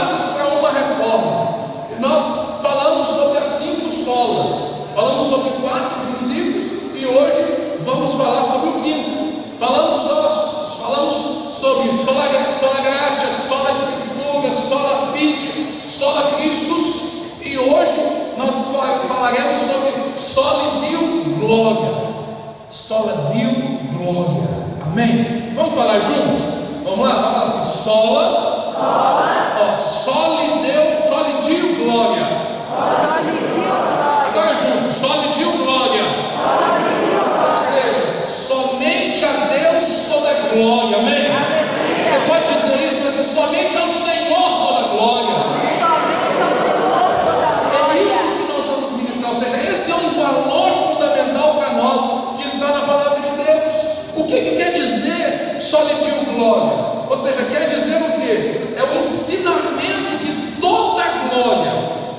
bases para uma reforma. Nós falamos sobre as cinco solas, falamos sobre quatro princípios e hoje vamos falar sobre o quinto. Falamos, só, falamos sobre sola, sola gratia, sola escritura, sola fide, sola Christus e hoje nós falaremos sobre sola Dio glória. Sola Dio glória. Amém? Vamos falar junto? Vamos lá, vamos falar assim: sola, sola. Ó, sole Deus, sole Dio glória. Agora junto, sole Dio glória. Ou seja, somente a Deus toda glória. Amém? Você pode dizer isso, mas somente ao Senhor toda glória. É isso que nós vamos ministrar. Ou seja, esse é um valor fundamental para nós que está na palavra de Deus. O que, que quer dizer solidio glória? Ou seja, quer dizer? É o ensinamento que toda glória,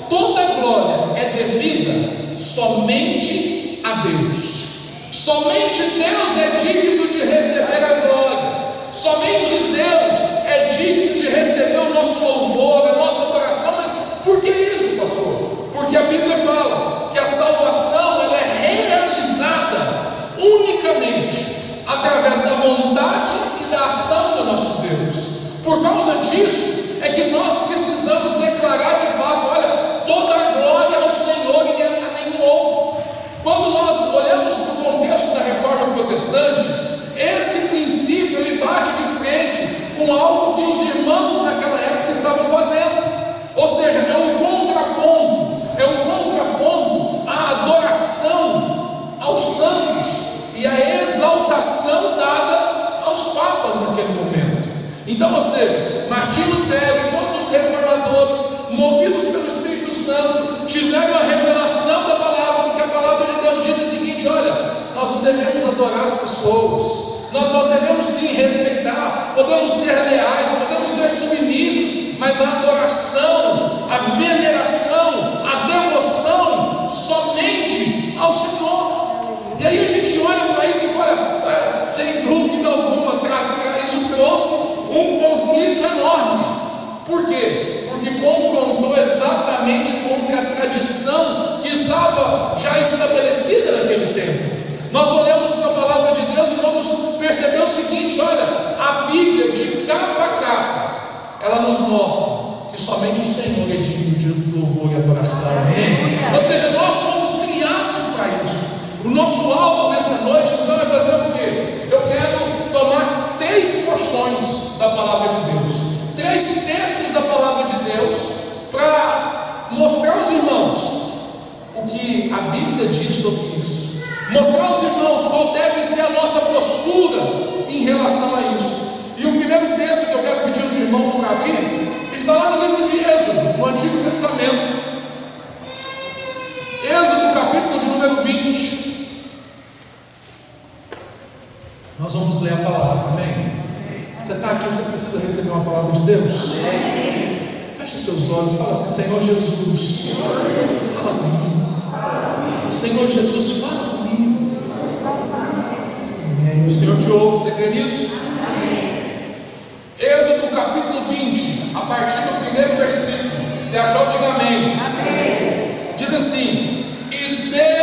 toda glória é devida somente a Deus. Somente Deus é digno de receber a glória. Somente Deus é digno de receber o nosso louvor, a nossa adoração. Mas por que isso, pastor? Porque a Bíblia fala que a salvação ela é realizada unicamente através da vontade e da ação do nosso Deus. Por causa disso, é que nós precisamos declarar de fato: olha, toda a glória ao Senhor e a nenhum outro. Quando nós olhamos para o contexto da reforma protestante, esse princípio ele bate de frente com algo que os irmãos naquela época estavam fazendo. Ou seja, é um contraponto, é um contraponto à adoração aos santos e a exaltação dada aos papas naquele momento. Então, você, Martim Lutero e todos os reformadores, movidos pelo Espírito Santo, tiveram a revelação da palavra, porque a palavra de Deus diz o seguinte: olha, nós não devemos adorar as pessoas, nós, nós devemos sim respeitar, podemos ser leais, podemos ela nos mostra que somente o Senhor é digno de louvor e adoração. Amém? Ou seja, nós fomos criados para isso. O nosso alvo nessa noite então é fazer o quê? Eu quero tomar três porções da palavra de Deus, três textos da palavra de Deus, para mostrar aos irmãos o que a Bíblia diz sobre isso, mostrar aos irmãos qual deve ser a nossa postura em relação a isso. E o primeiro texto que eu quero pedir irmãos para abrir está lá no livro de Êxodo, no Antigo Testamento. Êxodo, capítulo de número 20. Nós vamos ler a palavra, amém? Você está aqui, você precisa receber uma palavra de Deus? Feche seus olhos, fala assim: Senhor Jesus, fala comigo. Senhor Jesus, fala comigo. Amém. O Senhor te ouve, você crê nisso? Êxodo capítulo 20, a partir do primeiro versículo. Se achou, diga amém. amém. Diz assim: E Deus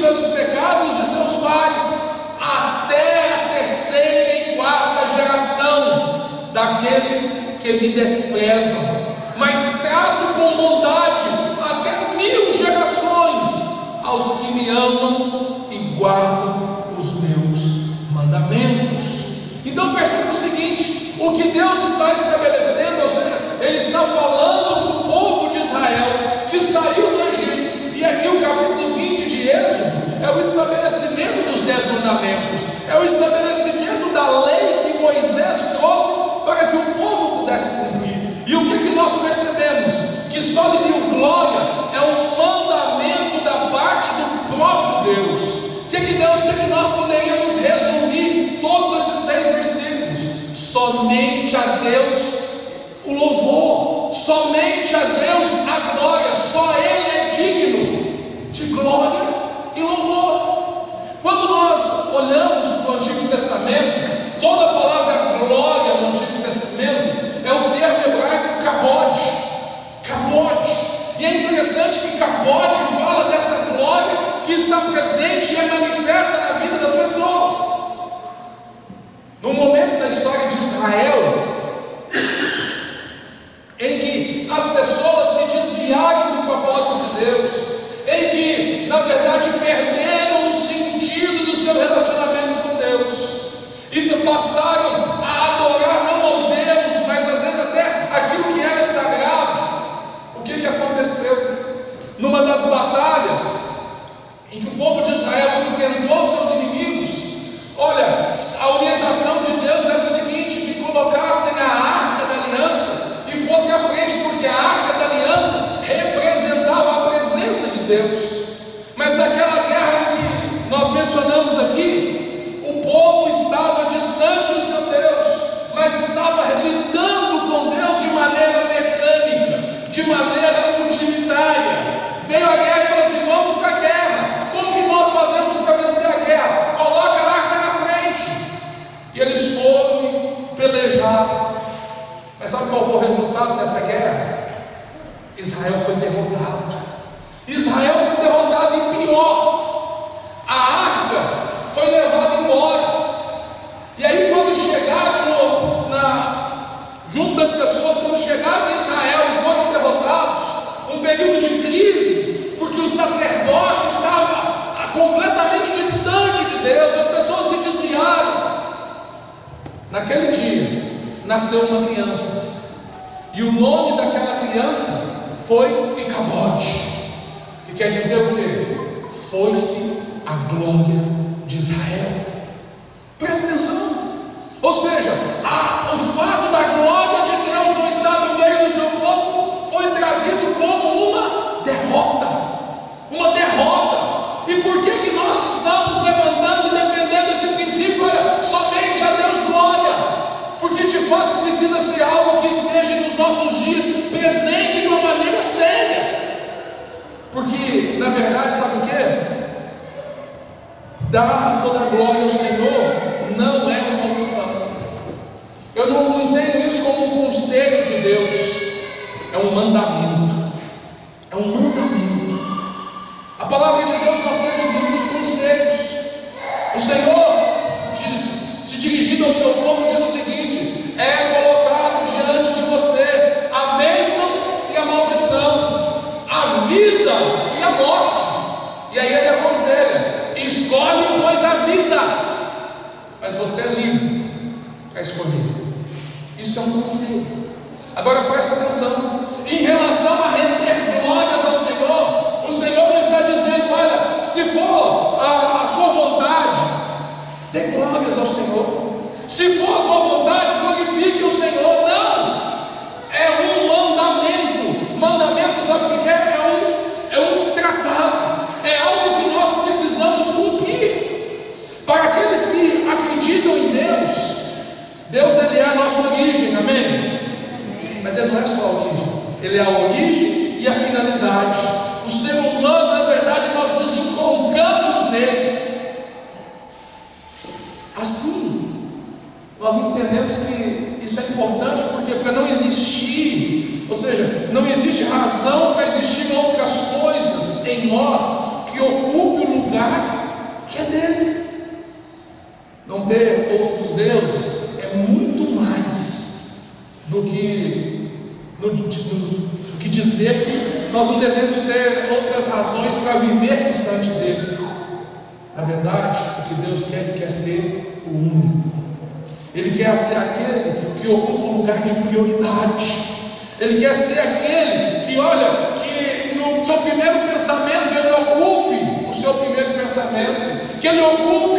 pelos pecados de seus pais, até a terceira e quarta geração daqueles que me desprezam, mas trato com bondade até mil gerações aos que me amam e guardam os meus mandamentos. Então perceba o seguinte: o que Deus está estabelecendo, ou seja, Ele está falando para o povo de Israel que saiu do é o estabelecimento dos dez mandamentos, é o estabelecimento da lei que Moisés trouxe para que o povo pudesse cumprir. E o que, que nós percebemos? Que só lhe deu glória é um mandamento da parte do próprio Deus. O que, que Deus, que, que nós poderíamos resumir todos esses seis versículos? Somente a Deus o louvor, somente a Deus a glória, só Ele é digno de glória olhamos para o Antigo Testamento, toda a palavra glória no Antigo Testamento é o termo hebraico capote, capote. E é interessante que capote fala dessa glória que está presente e é manifesta na vida das pessoas. No momento da história de Israel, Deus. Mas naquela guerra que nós mencionamos aqui, o povo estava distante do seu Deus, mas estava gritando algum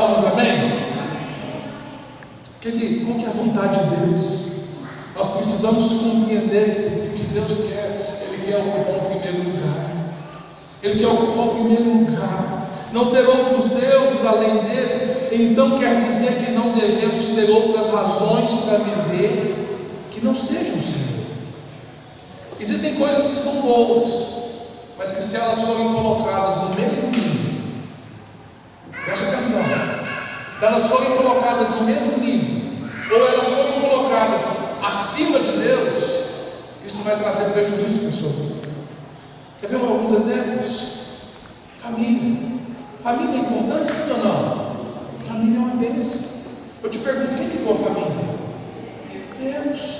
almas, amém? Querido, qual que é a vontade de Deus? Nós precisamos compreender que, que Deus quer, Ele quer ocupar o primeiro lugar. Ele quer ocupar o primeiro lugar. Não ter outros deuses além dele, então quer dizer que não devemos ter outras razões para viver que não sejam o Senhor. Existem coisas que são boas, mas que se elas forem colocadas no mesmo nível, preste atenção se elas forem colocadas no mesmo nível, ou elas forem colocadas acima de Deus, isso vai trazer prejuízo para o seu. Quer ver alguns exemplos? Família. Família é importante, sim ou não? Família é uma bênção. Eu te pergunto, quem criou é é a família? Deus.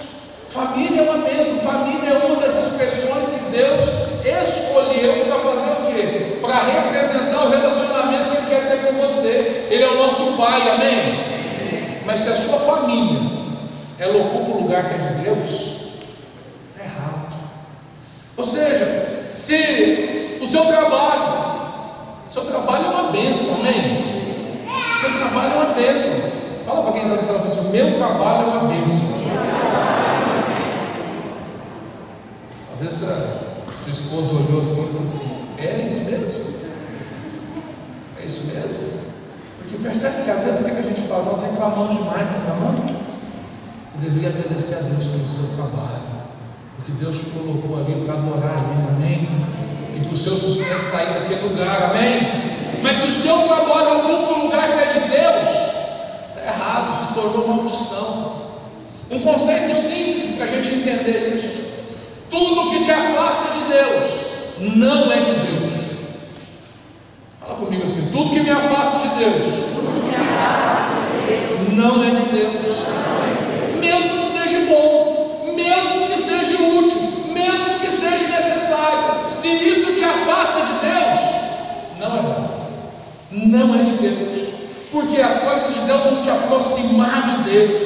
Família é uma bênção. Família é uma das expressões que Deus escolheu para fazer o quê? Para representar o relacionamento quer ter com você. Ele é o nosso Pai, amém? amém. Mas se a sua família ela ocupa o lugar que é de Deus, é errado. Ou seja, se o seu trabalho, seu trabalho é uma bênção, amém? O seu trabalho é uma bênção. Fala para quem está do seu assim: meu trabalho é uma bênção. Talvez sua esposa olhou assim e falou assim: é isso mesmo? isso mesmo? Porque percebe que às vezes o que a gente faz? Nós reclamamos demais, reclamando. Você deveria agradecer a Deus pelo seu trabalho, porque Deus te colocou ali para adorar Ele, amém? E para o seu sustento sair daquele lugar, amém? Mas se o seu trabalho é ocupa um lugar que é de Deus, está errado, se tornou maldição. Um conceito simples para a gente entender isso. Tudo que te afasta de Deus não é de Deus. Fala comigo assim: tudo que me afasta de Deus, não é de Deus. Mesmo que seja bom, mesmo que seja útil, mesmo que seja necessário, se isso te afasta de Deus, não é bom. Não é de Deus. Porque as coisas de Deus vão te aproximar de Deus.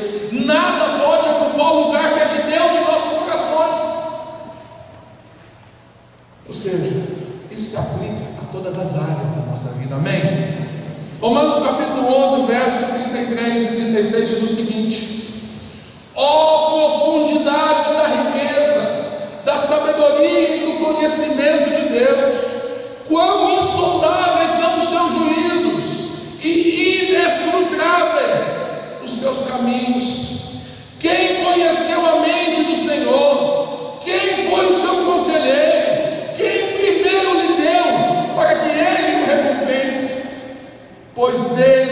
Nada pode ocupar o lugar que é de Deus em nossos corações. Ou seja, isso se aplica todas as áreas da nossa vida. Amém? Romanos capítulo 11, verso 33 e 36 diz o seguinte: Ó oh, profundidade da riqueza, da sabedoria e do conhecimento de Deus, quão insondáveis são os seus juízos e inescrutáveis os seus caminhos. Quem conhece pois nele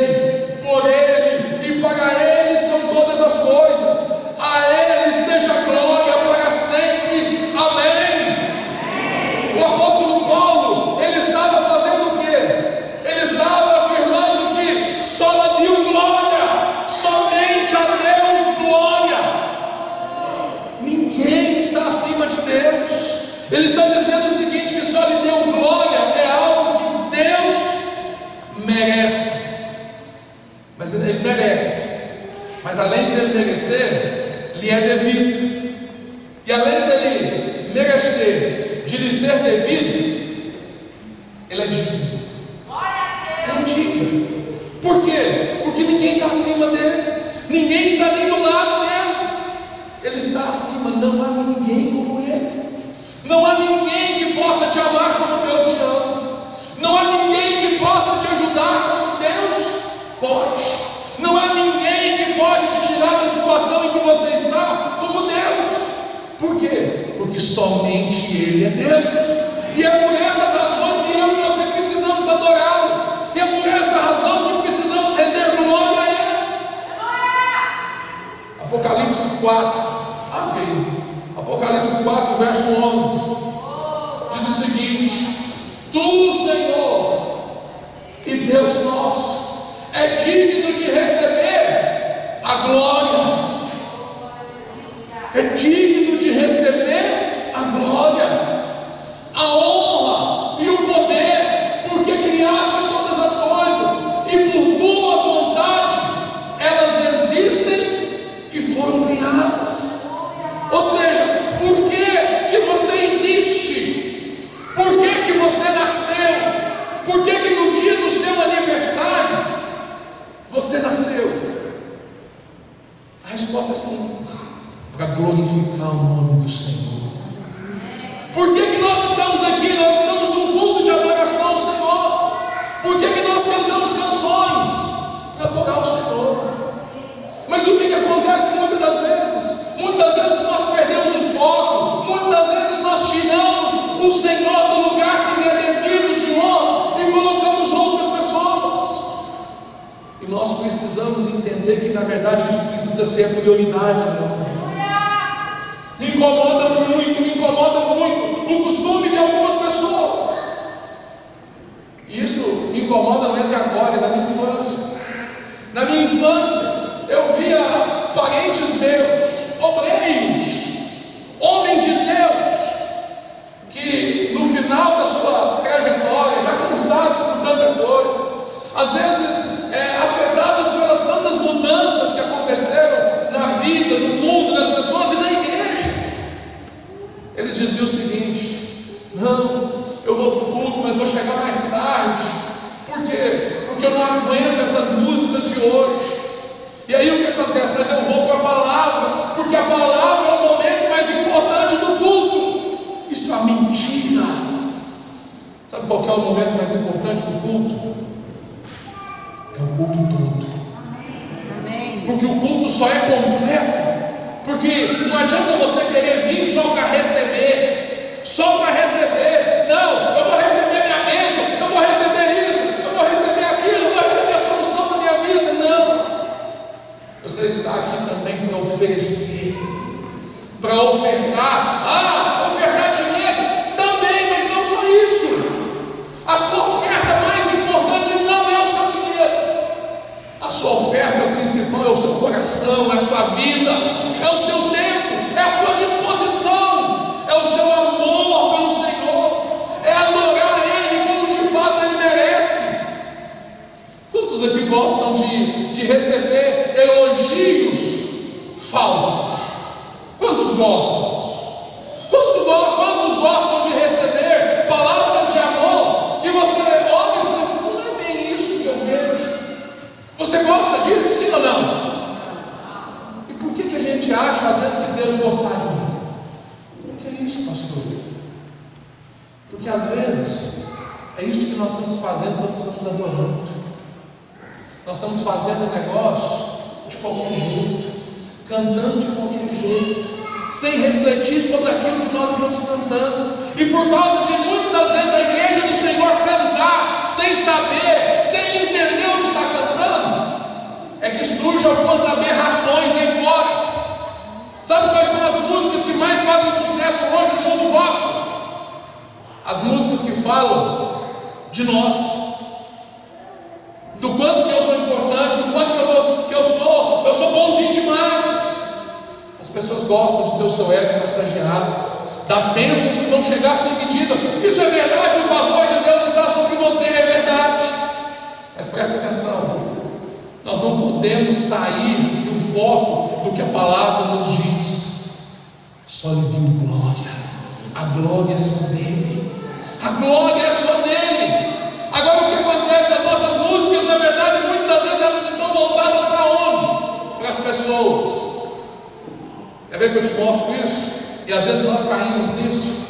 Quer ver que eu te mostro isso? E às vezes nós caímos nisso.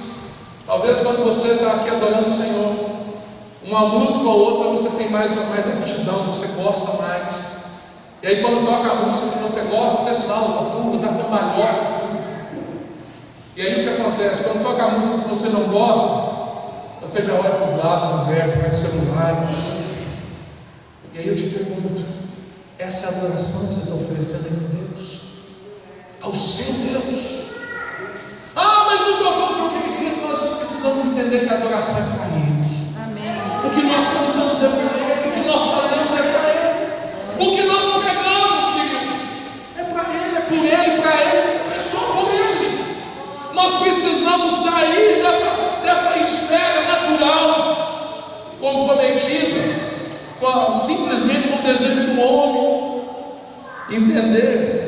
Talvez quando você está aqui adorando o Senhor, uma música ou outra você tem mais, mais aptidão, você gosta mais. E aí quando toca a música que você gosta, você salta, pula, dá cambalhota, tudo. E aí o que acontece? Quando toca a música que você não gosta, você já olha para os lados, conversa, vai no celular. E aí eu te pergunto: essa é a adoração que você está oferecendo a esse Deus? Ao seu Deus? Ah, mas não tocou porque nós precisamos entender que a adoração é para Ele. Amém. O que nós cantamos é para Ele, o que nós fazemos é para Ele. O que nós pregamos, querido, é para Ele, é por Ele, para Ele, é só por Ele. Nós precisamos sair dessa, dessa esfera natural, comprometida com simplesmente com o desejo do homem, entender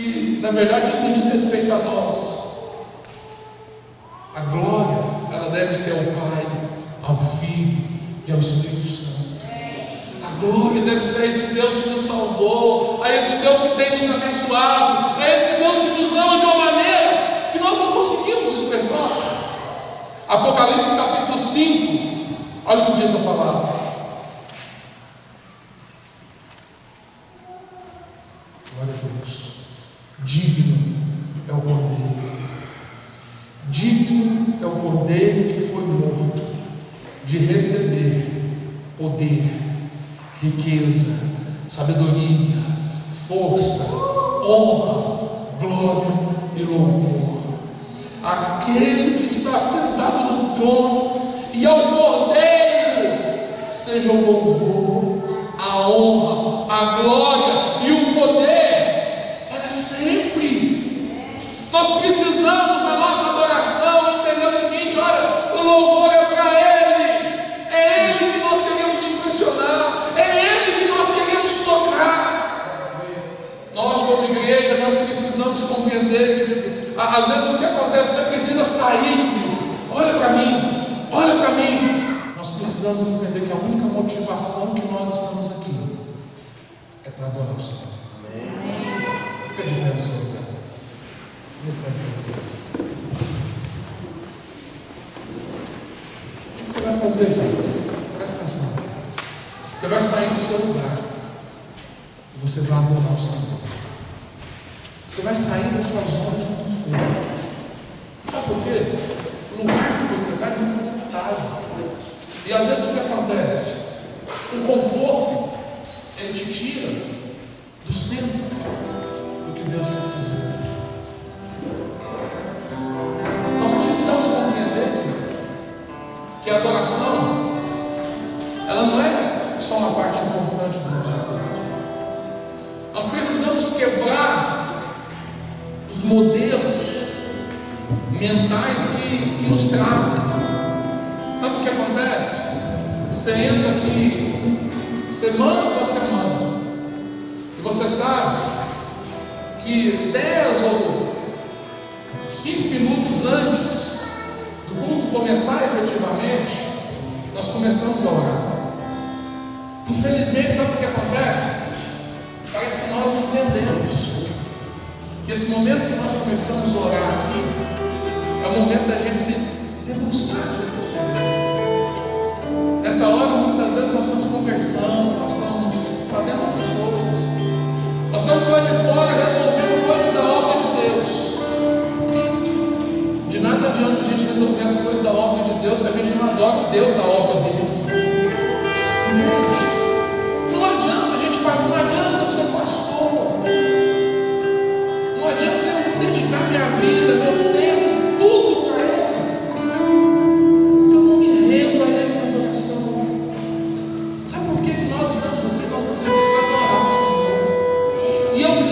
que, na verdade, isso não diz respeito a nós. A glória, ela deve ser ao Pai, ao Filho e ao Espírito Santo. A glória deve ser a esse Deus que nos salvou, a esse Deus que tem nos abençoado, a esse Deus que nos ama de uma maneira que nós não conseguimos expressar. Apocalipse capítulo 5, olha o que diz a palavra. Glória a Deus. Digno é o Cordeiro. Digno é o Cordeiro que foi morto de receber poder, riqueza, sabedoria, força, honra, glória e louvor. Aquele que está sentado no trono e ao Cordeiro seja o louvor, a honra, a glória e o poder para sempre. Nós precisamos na nossa adoração entender o seguinte: olha, o louvor é para Ele, é Ele que nós queremos impressionar, é Ele que nós queremos tocar. Nós, como igreja, nós precisamos compreender, querido. Às vezes o que acontece, você precisa sair. Olha para mim, olha para mim. Nós precisamos entender que a única motivação que nós estamos aqui é para adorar o Senhor. Amém. Fica de pé no lugar. O que você vai fazer, gente? Presta atenção. Você vai sair do seu lugar. E você vai adorar o Senhor. Você vai sair da sua zona de conforto. Sabe por quê? O lugar que você está é muito confortável. E às vezes o que acontece? O conforto, ele te tira adoração, ela não é só uma parte importante do nosso culto. Nós precisamos quebrar os modelos mentais que, que nos travam. Sabe o que acontece? Você entra aqui semana após semana e você sabe que 10 ou 5 minutos antes do culto começar efetivamente, nós começamos a orar. Infelizmente, sabe o que acontece? Parece que nós não entendemos que esse momento que nós começamos a orar aqui é o momento da gente se debruçar diante do Senhor. Nessa hora, muitas vezes, nós estamos conversando, nós estamos fazendo outras coisas, nós estamos lá de fora resolvendo coisas da obra adianta a gente resolver as coisas da obra de Deus se a gente não adora o Deus da obra dele. Não adianta a gente fazer, não adianta eu ser pastor. Não adianta eu dedicar minha vida, meu tempo, tudo para Ele. Se eu não me rendo a Ele em adoração. Sabe por que nós estamos aqui? Nós estamos aqui para adorar o Senhor. E eu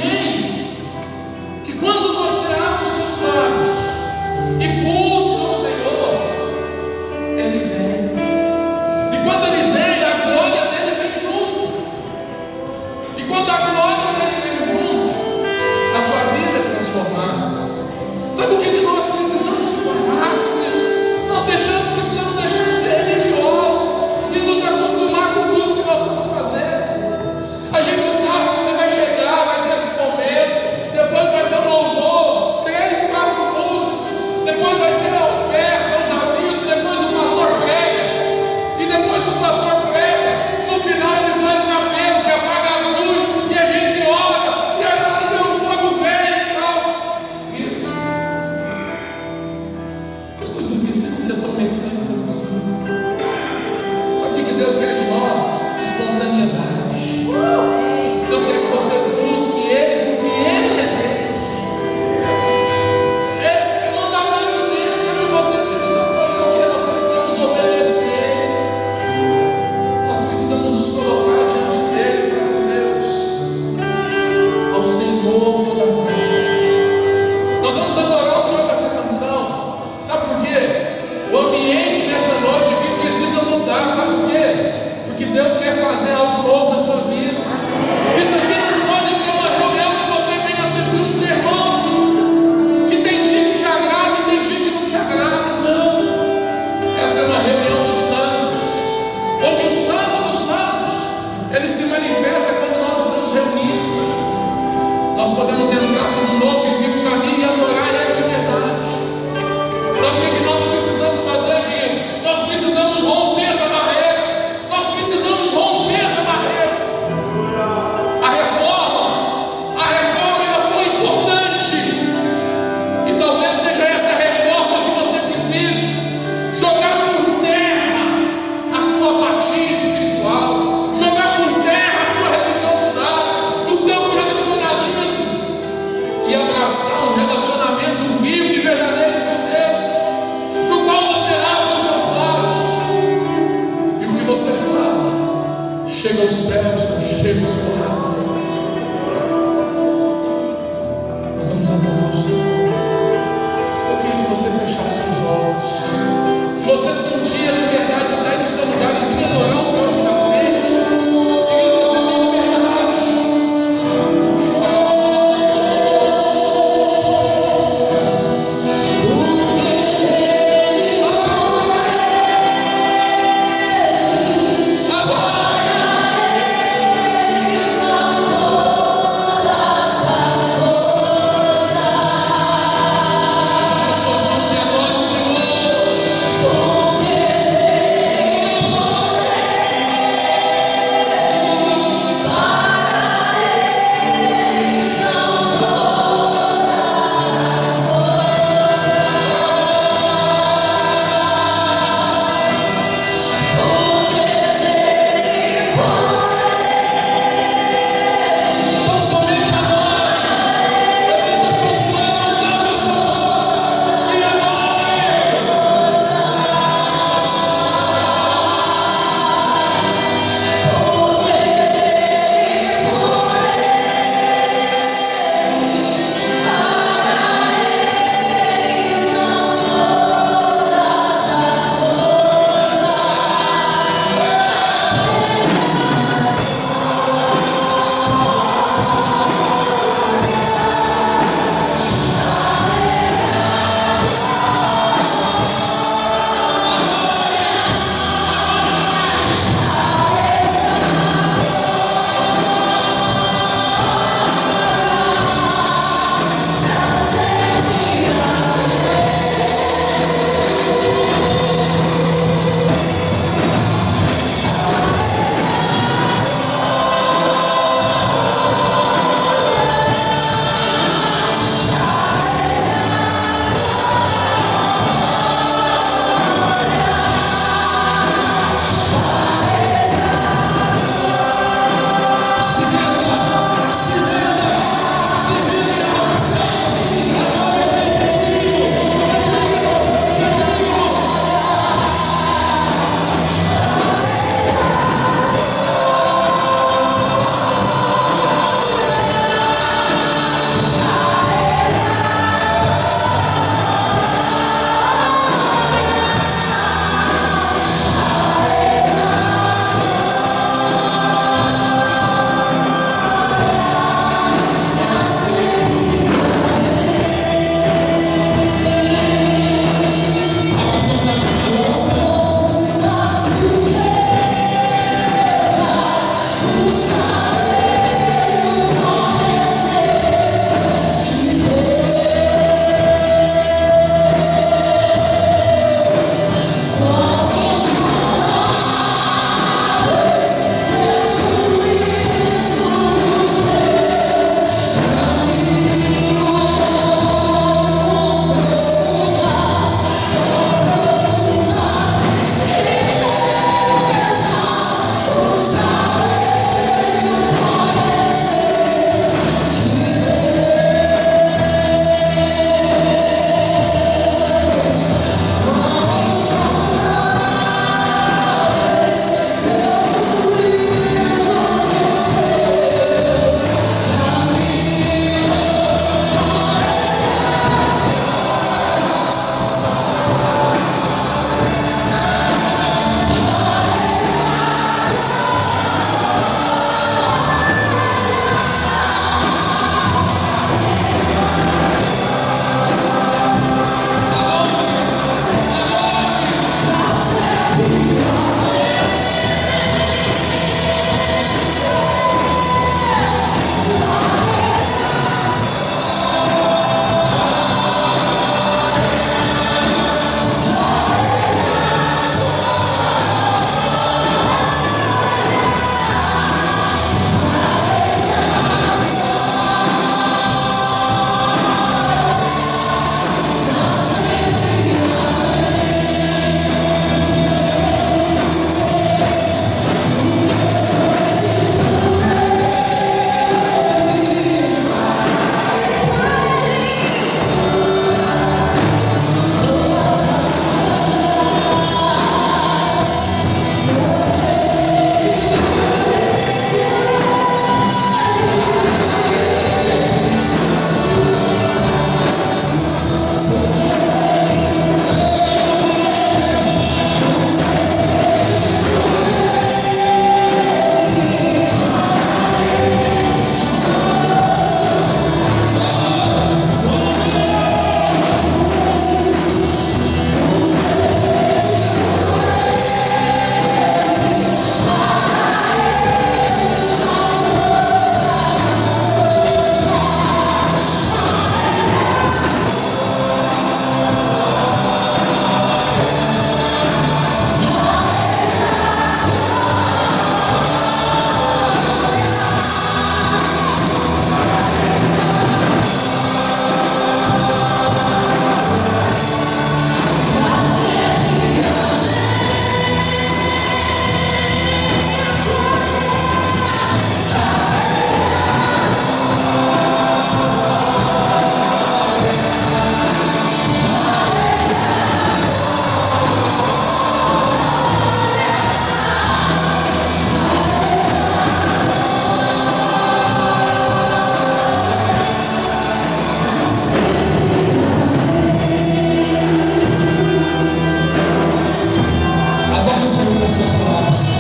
Francisco.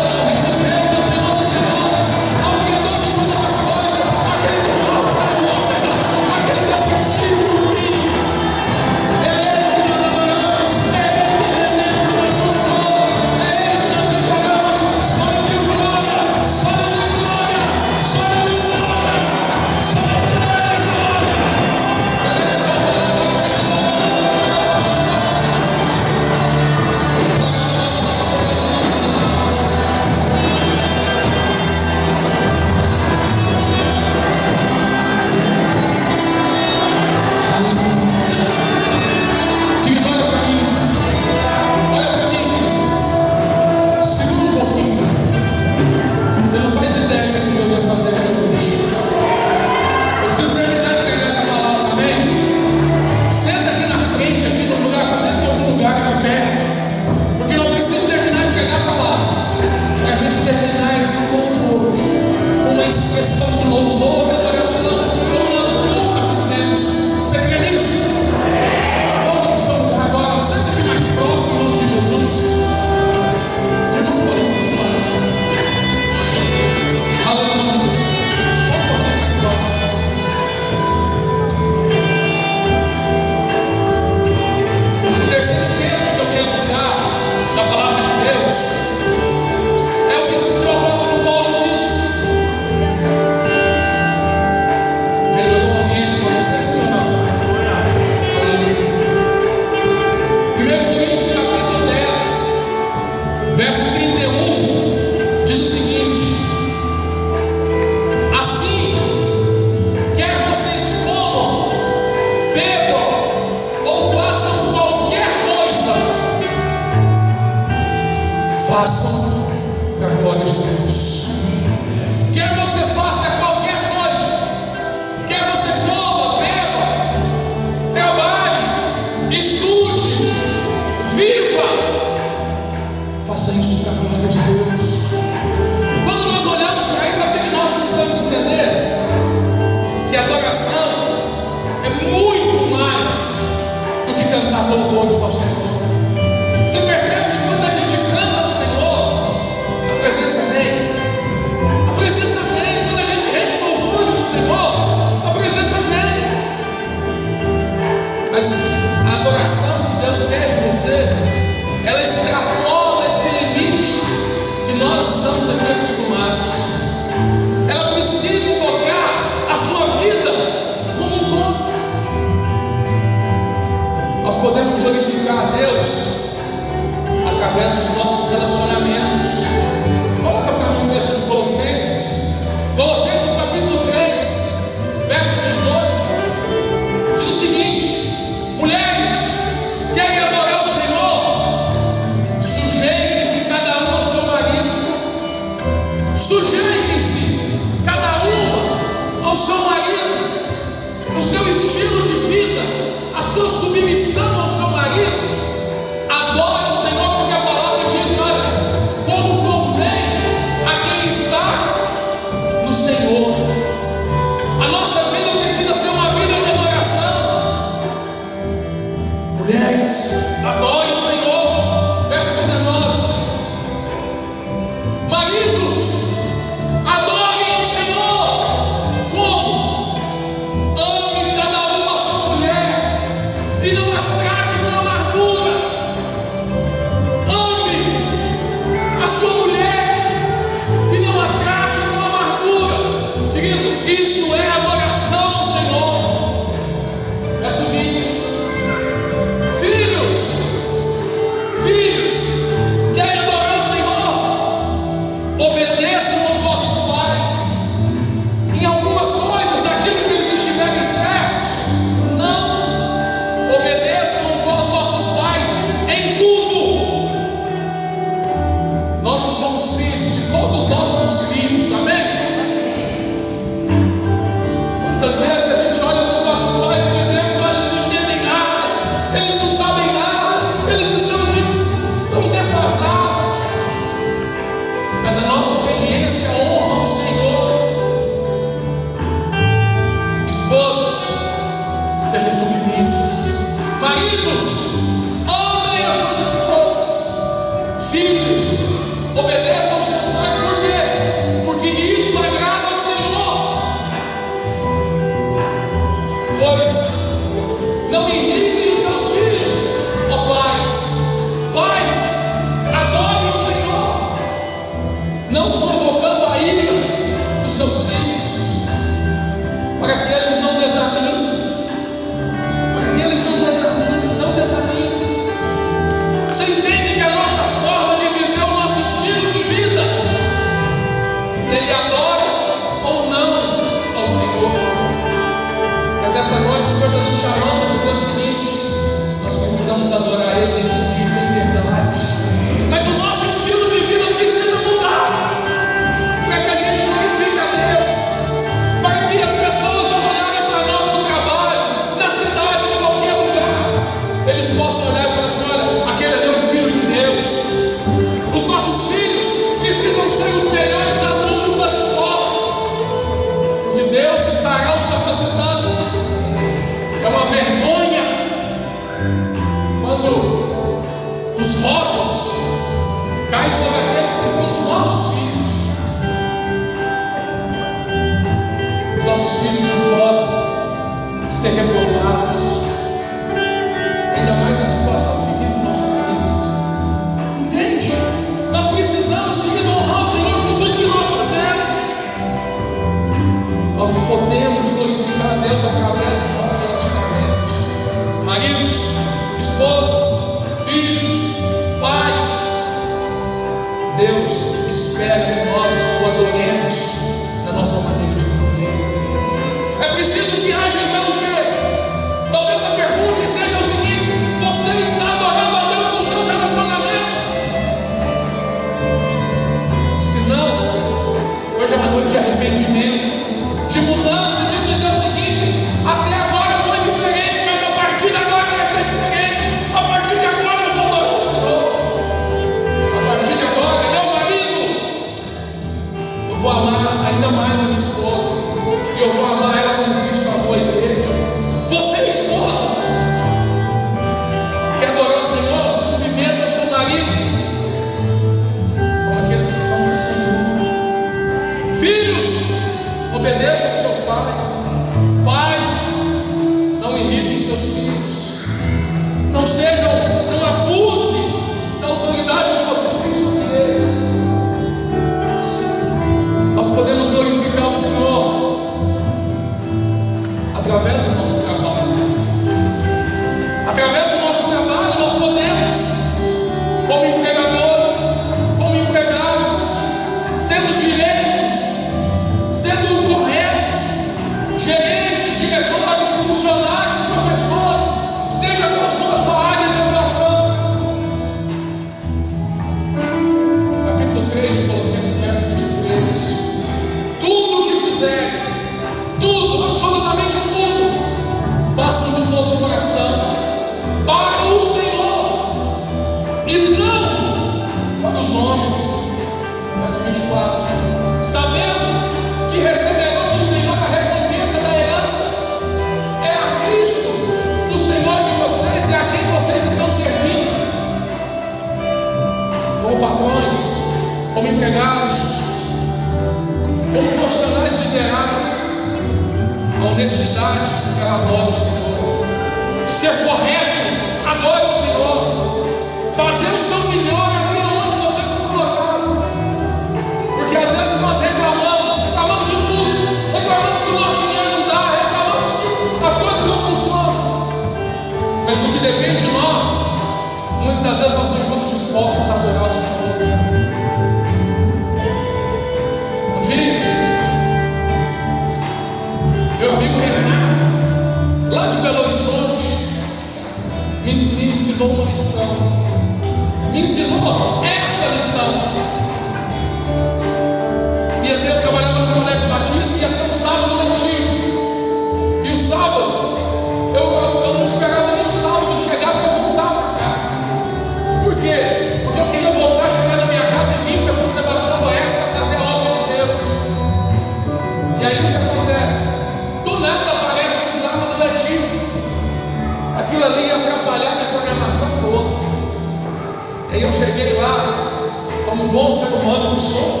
Bom ser humano que sou,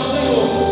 o Senhor,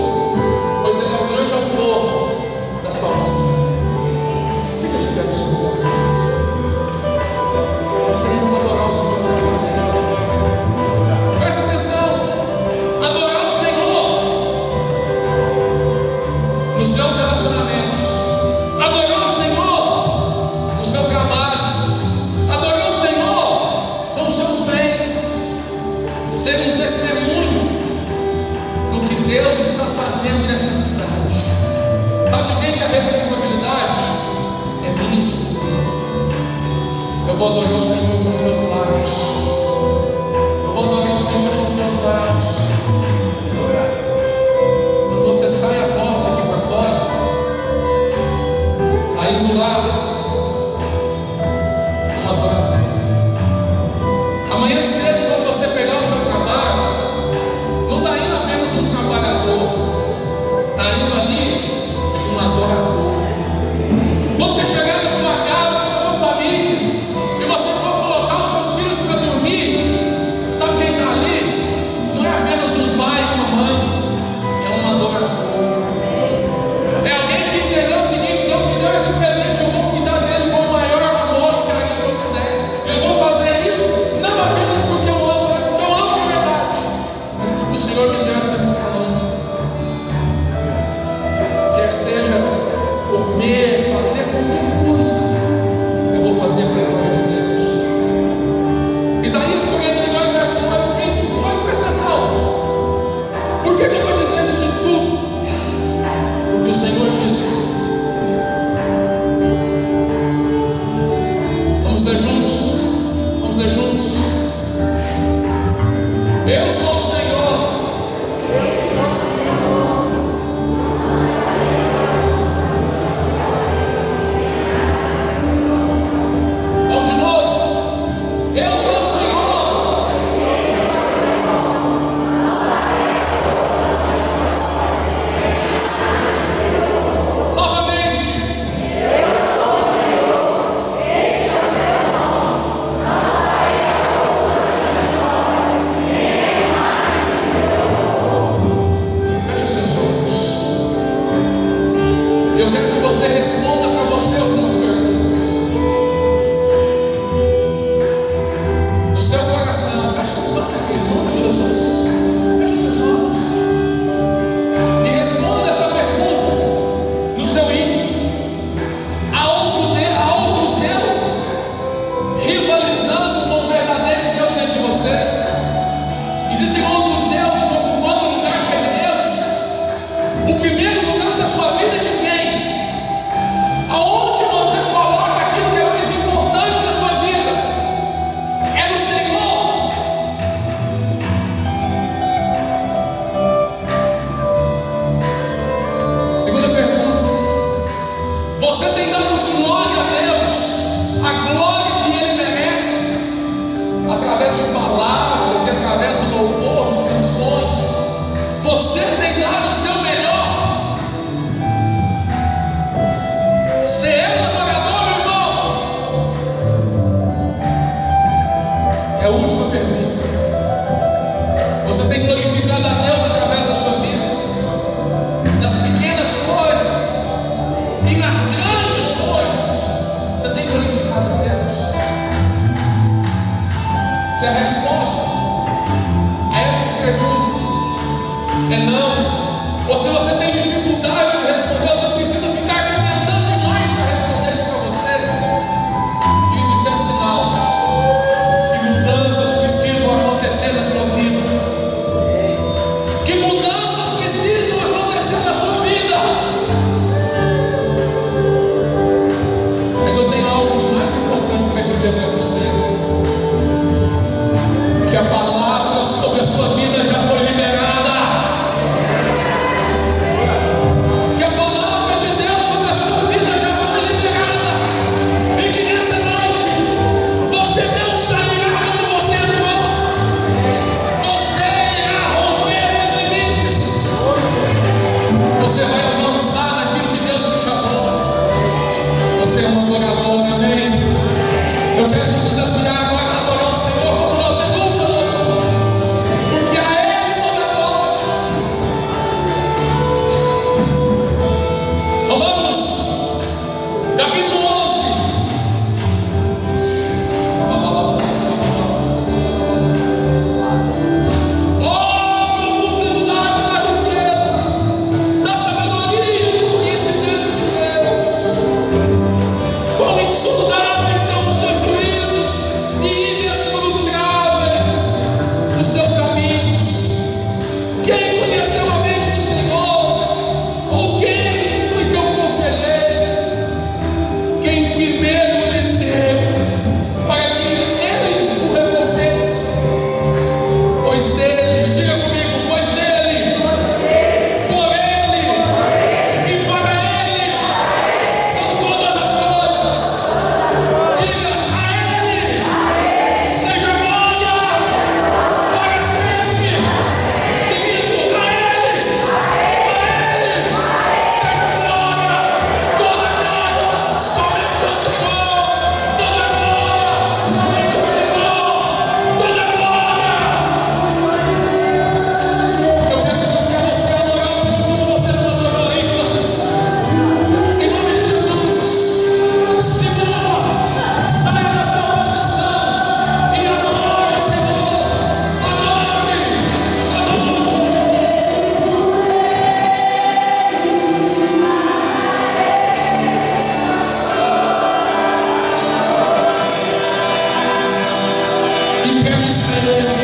Yeah.